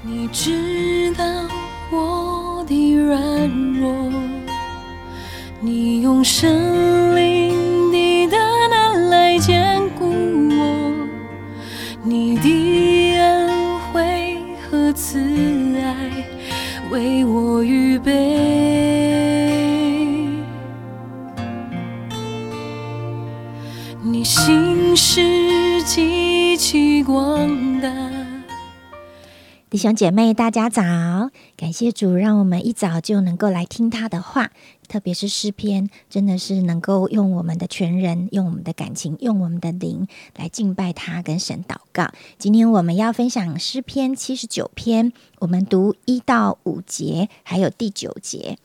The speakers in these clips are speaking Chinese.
你知道我的软弱，你用生灵的大能来坚固我，你的恩惠和慈爱为我预备，你心事极其广大。弟兄姐妹，大家早！感谢主，让我们一早就能够来听他的话，特别是诗篇，真的是能够用我们的全人、用我们的感情、用我们的灵来敬拜他，跟神祷告。今天我们要分享诗篇七十九篇，我们读一到五节，还有第九节。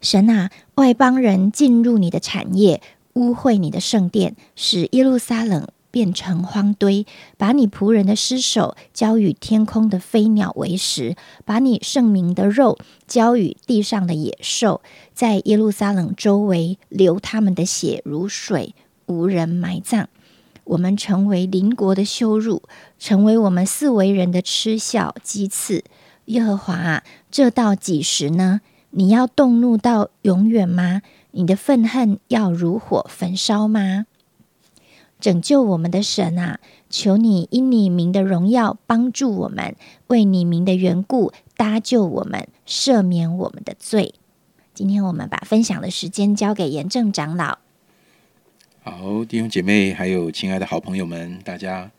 神啊，外邦人进入你的产业，污秽你的圣殿，使耶路撒冷。变成荒堆，把你仆人的尸首交与天空的飞鸟为食，把你圣明的肉交与地上的野兽，在耶路撒冷周围流他们的血如水，无人埋葬。我们成为邻国的羞辱，成为我们四围人的嗤笑讥刺。耶和华啊，这到几时呢？你要动怒到永远吗？你的愤恨要如火焚烧吗？拯救我们的神啊，求你因你名的荣耀帮助我们，为你名的缘故搭救我们，赦免我们的罪。今天我们把分享的时间交给严正长老。好，弟兄姐妹，还有亲爱的好朋友们，大家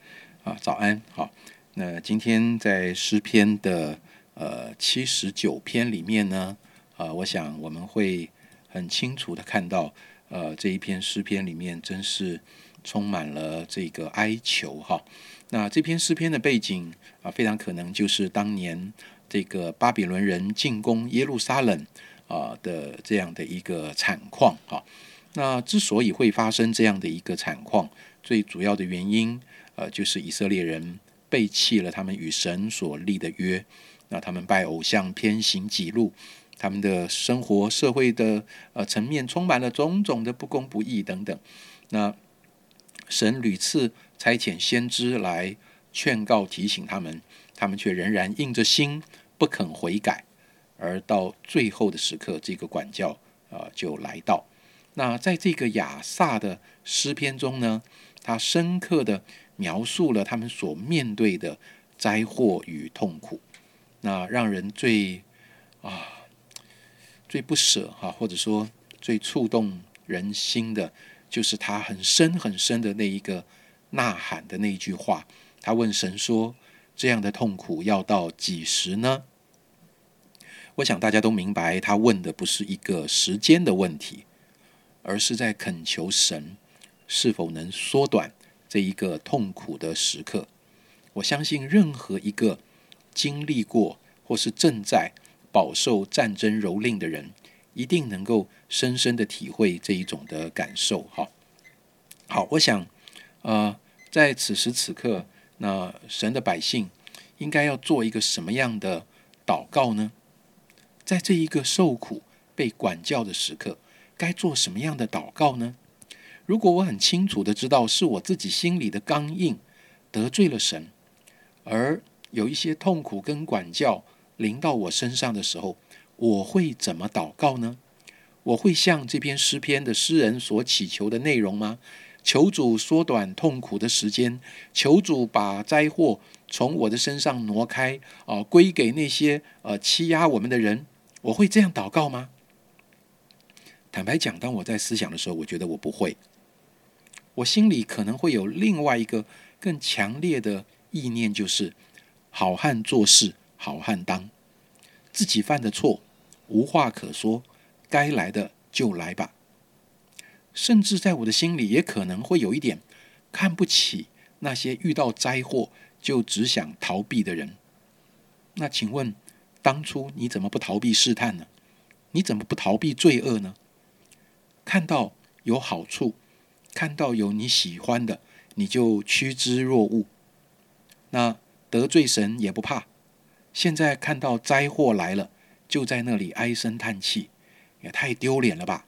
啊，早安！好，那今天在诗篇的呃七十九篇里面呢，啊，我想我们会很清楚的看到，呃，这一篇诗篇里面真是。充满了这个哀求哈，那这篇诗篇的背景啊，非常可能就是当年这个巴比伦人进攻耶路撒冷啊的这样的一个惨况哈。那之所以会发生这样的一个惨况，最主要的原因呃，就是以色列人背弃了他们与神所立的约，那他们拜偶像，偏行己路，他们的生活社会的呃层面充满了种种的不公不义等等，那。神屡次差遣先知来劝告提醒他们，他们却仍然硬着心不肯悔改，而到最后的时刻，这个管教啊就来到。那在这个亚萨的诗篇中呢，他深刻的描述了他们所面对的灾祸与痛苦，那让人最啊最不舍哈，或者说最触动人心的。就是他很深很深的那一个呐喊的那一句话，他问神说：“这样的痛苦要到几时呢？”我想大家都明白，他问的不是一个时间的问题，而是在恳求神是否能缩短这一个痛苦的时刻。我相信任何一个经历过或是正在饱受战争蹂躏的人。一定能够深深的体会这一种的感受，哈。好，我想，呃，在此时此刻，那神的百姓应该要做一个什么样的祷告呢？在这一个受苦、被管教的时刻，该做什么样的祷告呢？如果我很清楚的知道是我自己心里的刚硬得罪了神，而有一些痛苦跟管教临到我身上的时候，我会怎么祷告呢？我会像这篇诗篇的诗人所祈求的内容吗？求主缩短痛苦的时间，求主把灾祸从我的身上挪开，啊，归给那些呃欺压我们的人。我会这样祷告吗？坦白讲，当我在思想的时候，我觉得我不会。我心里可能会有另外一个更强烈的意念，就是好汉做事好汉当，自己犯的错。无话可说，该来的就来吧。甚至在我的心里，也可能会有一点看不起那些遇到灾祸就只想逃避的人。那请问，当初你怎么不逃避试探呢？你怎么不逃避罪恶呢？看到有好处，看到有你喜欢的，你就趋之若鹜。那得罪神也不怕。现在看到灾祸来了。就在那里唉声叹气，也太丢脸了吧！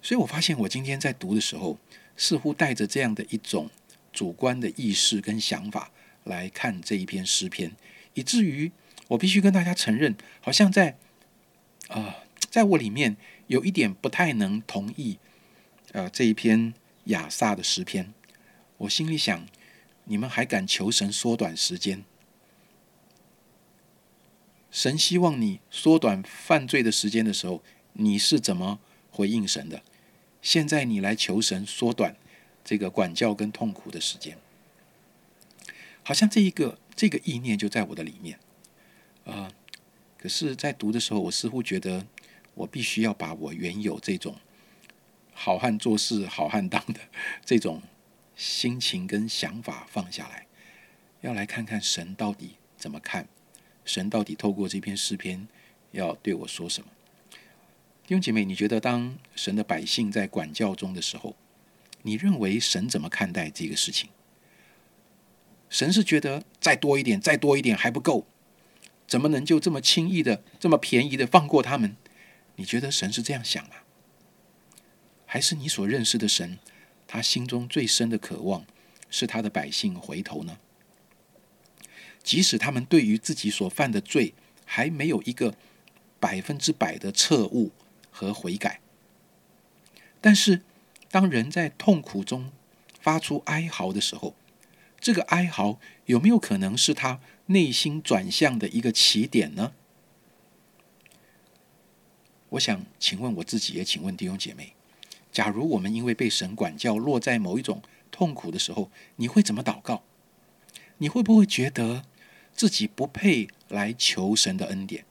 所以我发现，我今天在读的时候，似乎带着这样的一种主观的意识跟想法来看这一篇诗篇，以至于我必须跟大家承认，好像在啊，在我里面有一点不太能同意，呃，这一篇亚萨的诗篇。我心里想，你们还敢求神缩短时间？神希望你缩短犯罪的时间的时候，你是怎么回应神的？现在你来求神缩短这个管教跟痛苦的时间，好像这一个这个意念就在我的里面啊。可是，在读的时候，我似乎觉得我必须要把我原有这种好汉做事好汉当的这种心情跟想法放下来，要来看看神到底怎么看。神到底透过这篇诗篇要对我说什么？弟兄姐妹，你觉得当神的百姓在管教中的时候，你认为神怎么看待这个事情？神是觉得再多一点，再多一点还不够，怎么能就这么轻易的、这么便宜的放过他们？你觉得神是这样想吗？还是你所认识的神，他心中最深的渴望是他的百姓回头呢？即使他们对于自己所犯的罪还没有一个百分之百的彻悟和悔改，但是当人在痛苦中发出哀嚎的时候，这个哀嚎有没有可能是他内心转向的一个起点呢？我想请问我自己，也请问弟兄姐妹：假如我们因为被神管教，落在某一种痛苦的时候，你会怎么祷告？你会不会觉得？自己不配来求神的恩典，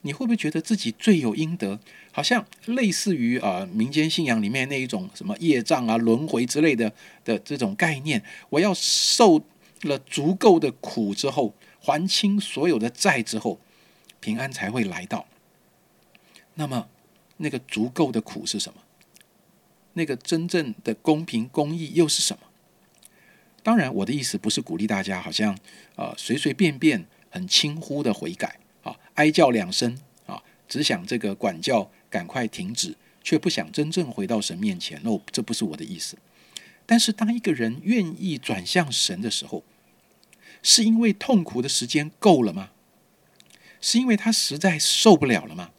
你会不会觉得自己罪有应得？好像类似于啊民间信仰里面那一种什么业障啊、轮回之类的的这种概念。我要受了足够的苦之后，还清所有的债之后，平安才会来到。那么，那个足够的苦是什么？那个真正的公平公义又是什么？当然，我的意思不是鼓励大家好像呃随随便便很轻忽的悔改啊，哀叫两声啊，只想这个管教赶快停止，却不想真正回到神面前。哦，这不是我的意思。但是，当一个人愿意转向神的时候，是因为痛苦的时间够了吗？是因为他实在受不了了吗？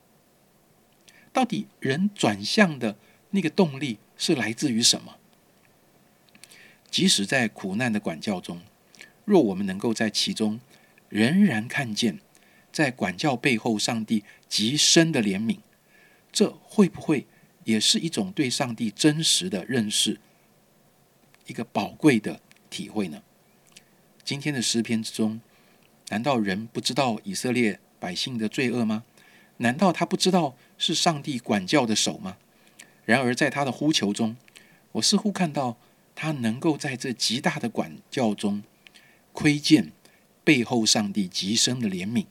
到底人转向的那个动力是来自于什么？即使在苦难的管教中，若我们能够在其中仍然看见在管教背后上帝极深的怜悯，这会不会也是一种对上帝真实的认识，一个宝贵的体会呢？今天的诗篇之中，难道人不知道以色列百姓的罪恶吗？难道他不知道是上帝管教的手吗？然而在他的呼求中，我似乎看到。他能够在这极大的管教中窥见背后上帝极深的怜悯，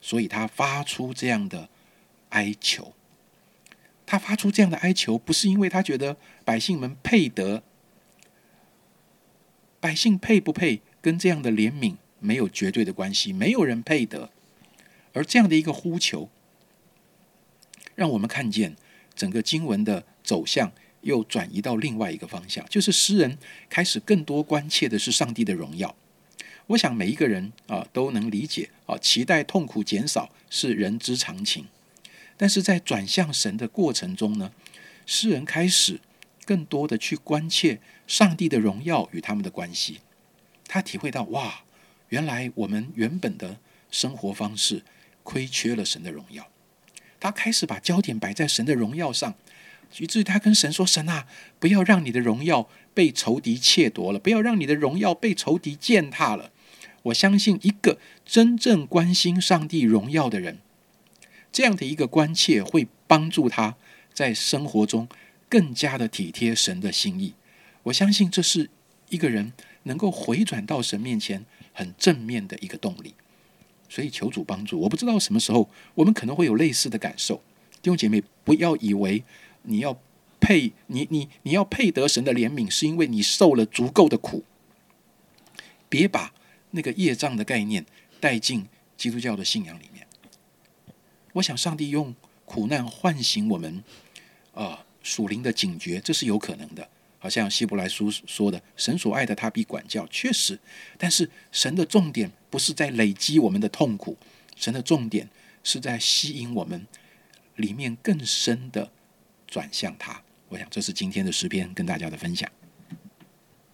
所以他发出这样的哀求。他发出这样的哀求，不是因为他觉得百姓们配得，百姓配不配跟这样的怜悯没有绝对的关系，没有人配得。而这样的一个呼求，让我们看见整个经文的走向。又转移到另外一个方向，就是诗人开始更多关切的是上帝的荣耀。我想每一个人啊都能理解啊，期待痛苦减少是人之常情。但是在转向神的过程中呢，诗人开始更多的去关切上帝的荣耀与他们的关系。他体会到哇，原来我们原本的生活方式亏缺了神的荣耀。他开始把焦点摆在神的荣耀上。以至于他跟神说：“神啊，不要让你的荣耀被仇敌窃夺了，不要让你的荣耀被仇敌践踏了。”我相信，一个真正关心上帝荣耀的人，这样的一个关切会帮助他在生活中更加的体贴神的心意。我相信，这是一个人能够回转到神面前很正面的一个动力。所以，求主帮助。我不知道什么时候我们可能会有类似的感受。弟兄姐妹，不要以为。你要配你你你要配得神的怜悯，是因为你受了足够的苦。别把那个业障的概念带进基督教的信仰里面。我想上帝用苦难唤醒我们，呃，属灵的警觉，这是有可能的。好像希伯来书说的，神所爱的他必管教，确实。但是神的重点不是在累积我们的痛苦，神的重点是在吸引我们里面更深的转向他。我想这是今天的诗篇跟大家的分享。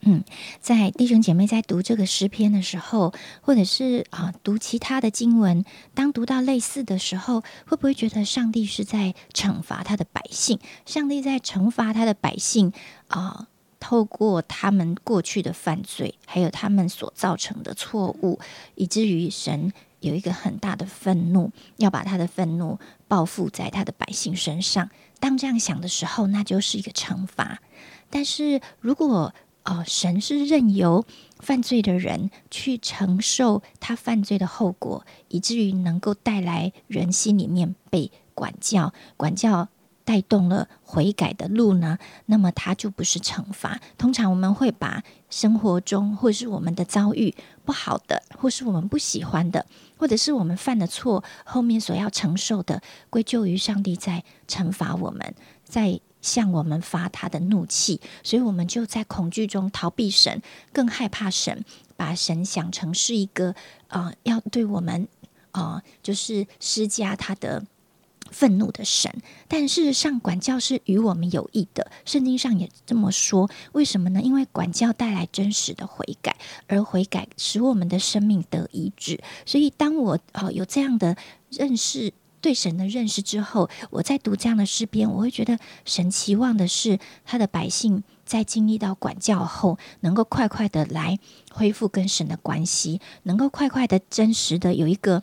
嗯，在弟兄姐妹在读这个诗篇的时候，或者是啊读其他的经文，当读到类似的时候，会不会觉得上帝是在惩罚他的百姓？上帝在惩罚他的百姓啊，透过他们过去的犯罪，还有他们所造成的错误，以至于神有一个很大的愤怒，要把他的愤怒报复在他的百姓身上。当这样想的时候，那就是一个惩罚。但是如果呃，神是任由犯罪的人去承受他犯罪的后果，以至于能够带来人心里面被管教，管教带动了悔改的路呢？那么它就不是惩罚。通常我们会把生活中或是我们的遭遇不好的，或是我们不喜欢的，或者是我们犯的错后面所要承受的，归咎于上帝在惩罚我们，在。向我们发他的怒气，所以我们就在恐惧中逃避神，更害怕神，把神想成是一个啊，要对我们啊，就是施加他的愤怒的神。但事实上，管教是与我们有益的，圣经上也这么说。为什么呢？因为管教带来真实的悔改，而悔改使我们的生命得医治。所以，当我哦有这样的认识。对神的认识之后，我在读这样的诗篇，我会觉得神期望的是他的百姓在经历到管教后，能够快快的来恢复跟神的关系，能够快快的真实的有一个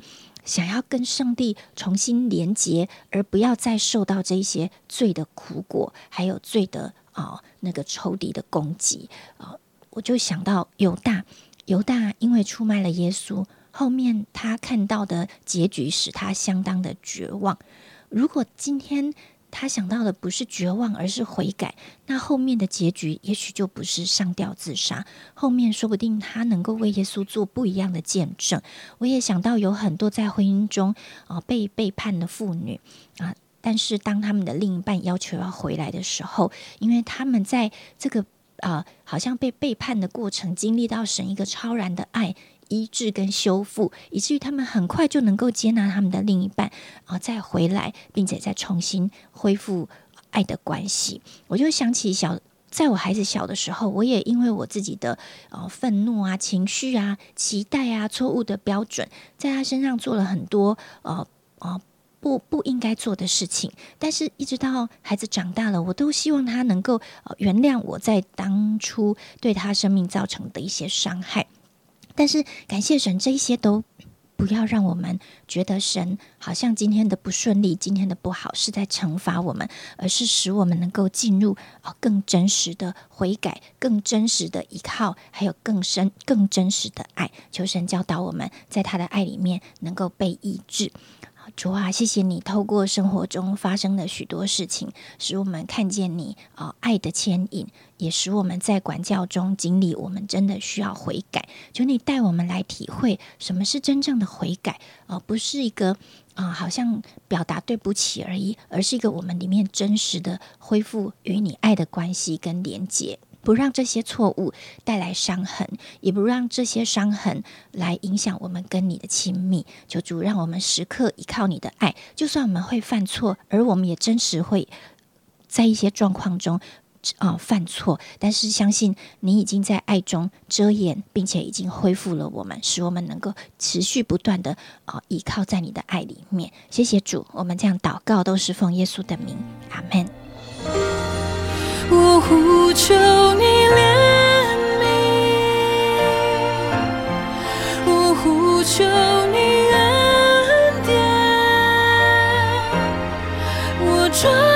想要跟上帝重新连结，而不要再受到这些罪的苦果，还有罪的啊那个仇敌的攻击啊，我就想到犹大，犹大因为出卖了耶稣。后面他看到的结局使他相当的绝望。如果今天他想到的不是绝望，而是悔改，那后面的结局也许就不是上吊自杀。后面说不定他能够为耶稣做不一样的见证。我也想到有很多在婚姻中啊被背叛的妇女啊，但是当他们的另一半要求要回来的时候，因为他们在这个啊好像被背叛的过程，经历到神一个超然的爱。医治跟修复，以至于他们很快就能够接纳他们的另一半，啊，再回来，并且再重新恢复爱的关系。我就想起小，在我孩子小的时候，我也因为我自己的呃愤怒啊、情绪啊、期待啊、错误的标准，在他身上做了很多呃呃不不应该做的事情。但是，一直到孩子长大了，我都希望他能够原谅我在当初对他生命造成的一些伤害。但是感谢神，这一些都不要让我们觉得神好像今天的不顺利、今天的不好是在惩罚我们，而是使我们能够进入啊更真实的悔改、更真实的依靠，还有更深、更真实的爱。求神教导我们在他的爱里面能够被医治。主啊，谢谢你透过生活中发生的许多事情，使我们看见你啊爱的牵引，也使我们在管教中经历我们真的需要悔改。求你带我们来体会什么是真正的悔改，而不是一个啊好像表达对不起而已，而是一个我们里面真实的恢复与你爱的关系跟连接。不让这些错误带来伤痕，也不让这些伤痕来影响我们跟你的亲密。求主让我们时刻依靠你的爱，就算我们会犯错，而我们也真实会在一些状况中啊犯错，但是相信你已经在爱中遮掩，并且已经恢复了我们，使我们能够持续不断的啊依靠在你的爱里面。谢谢主，我们这样祷告都是奉耶稣的名，阿门。我呼求你怜悯，我呼求你恩典，我抓。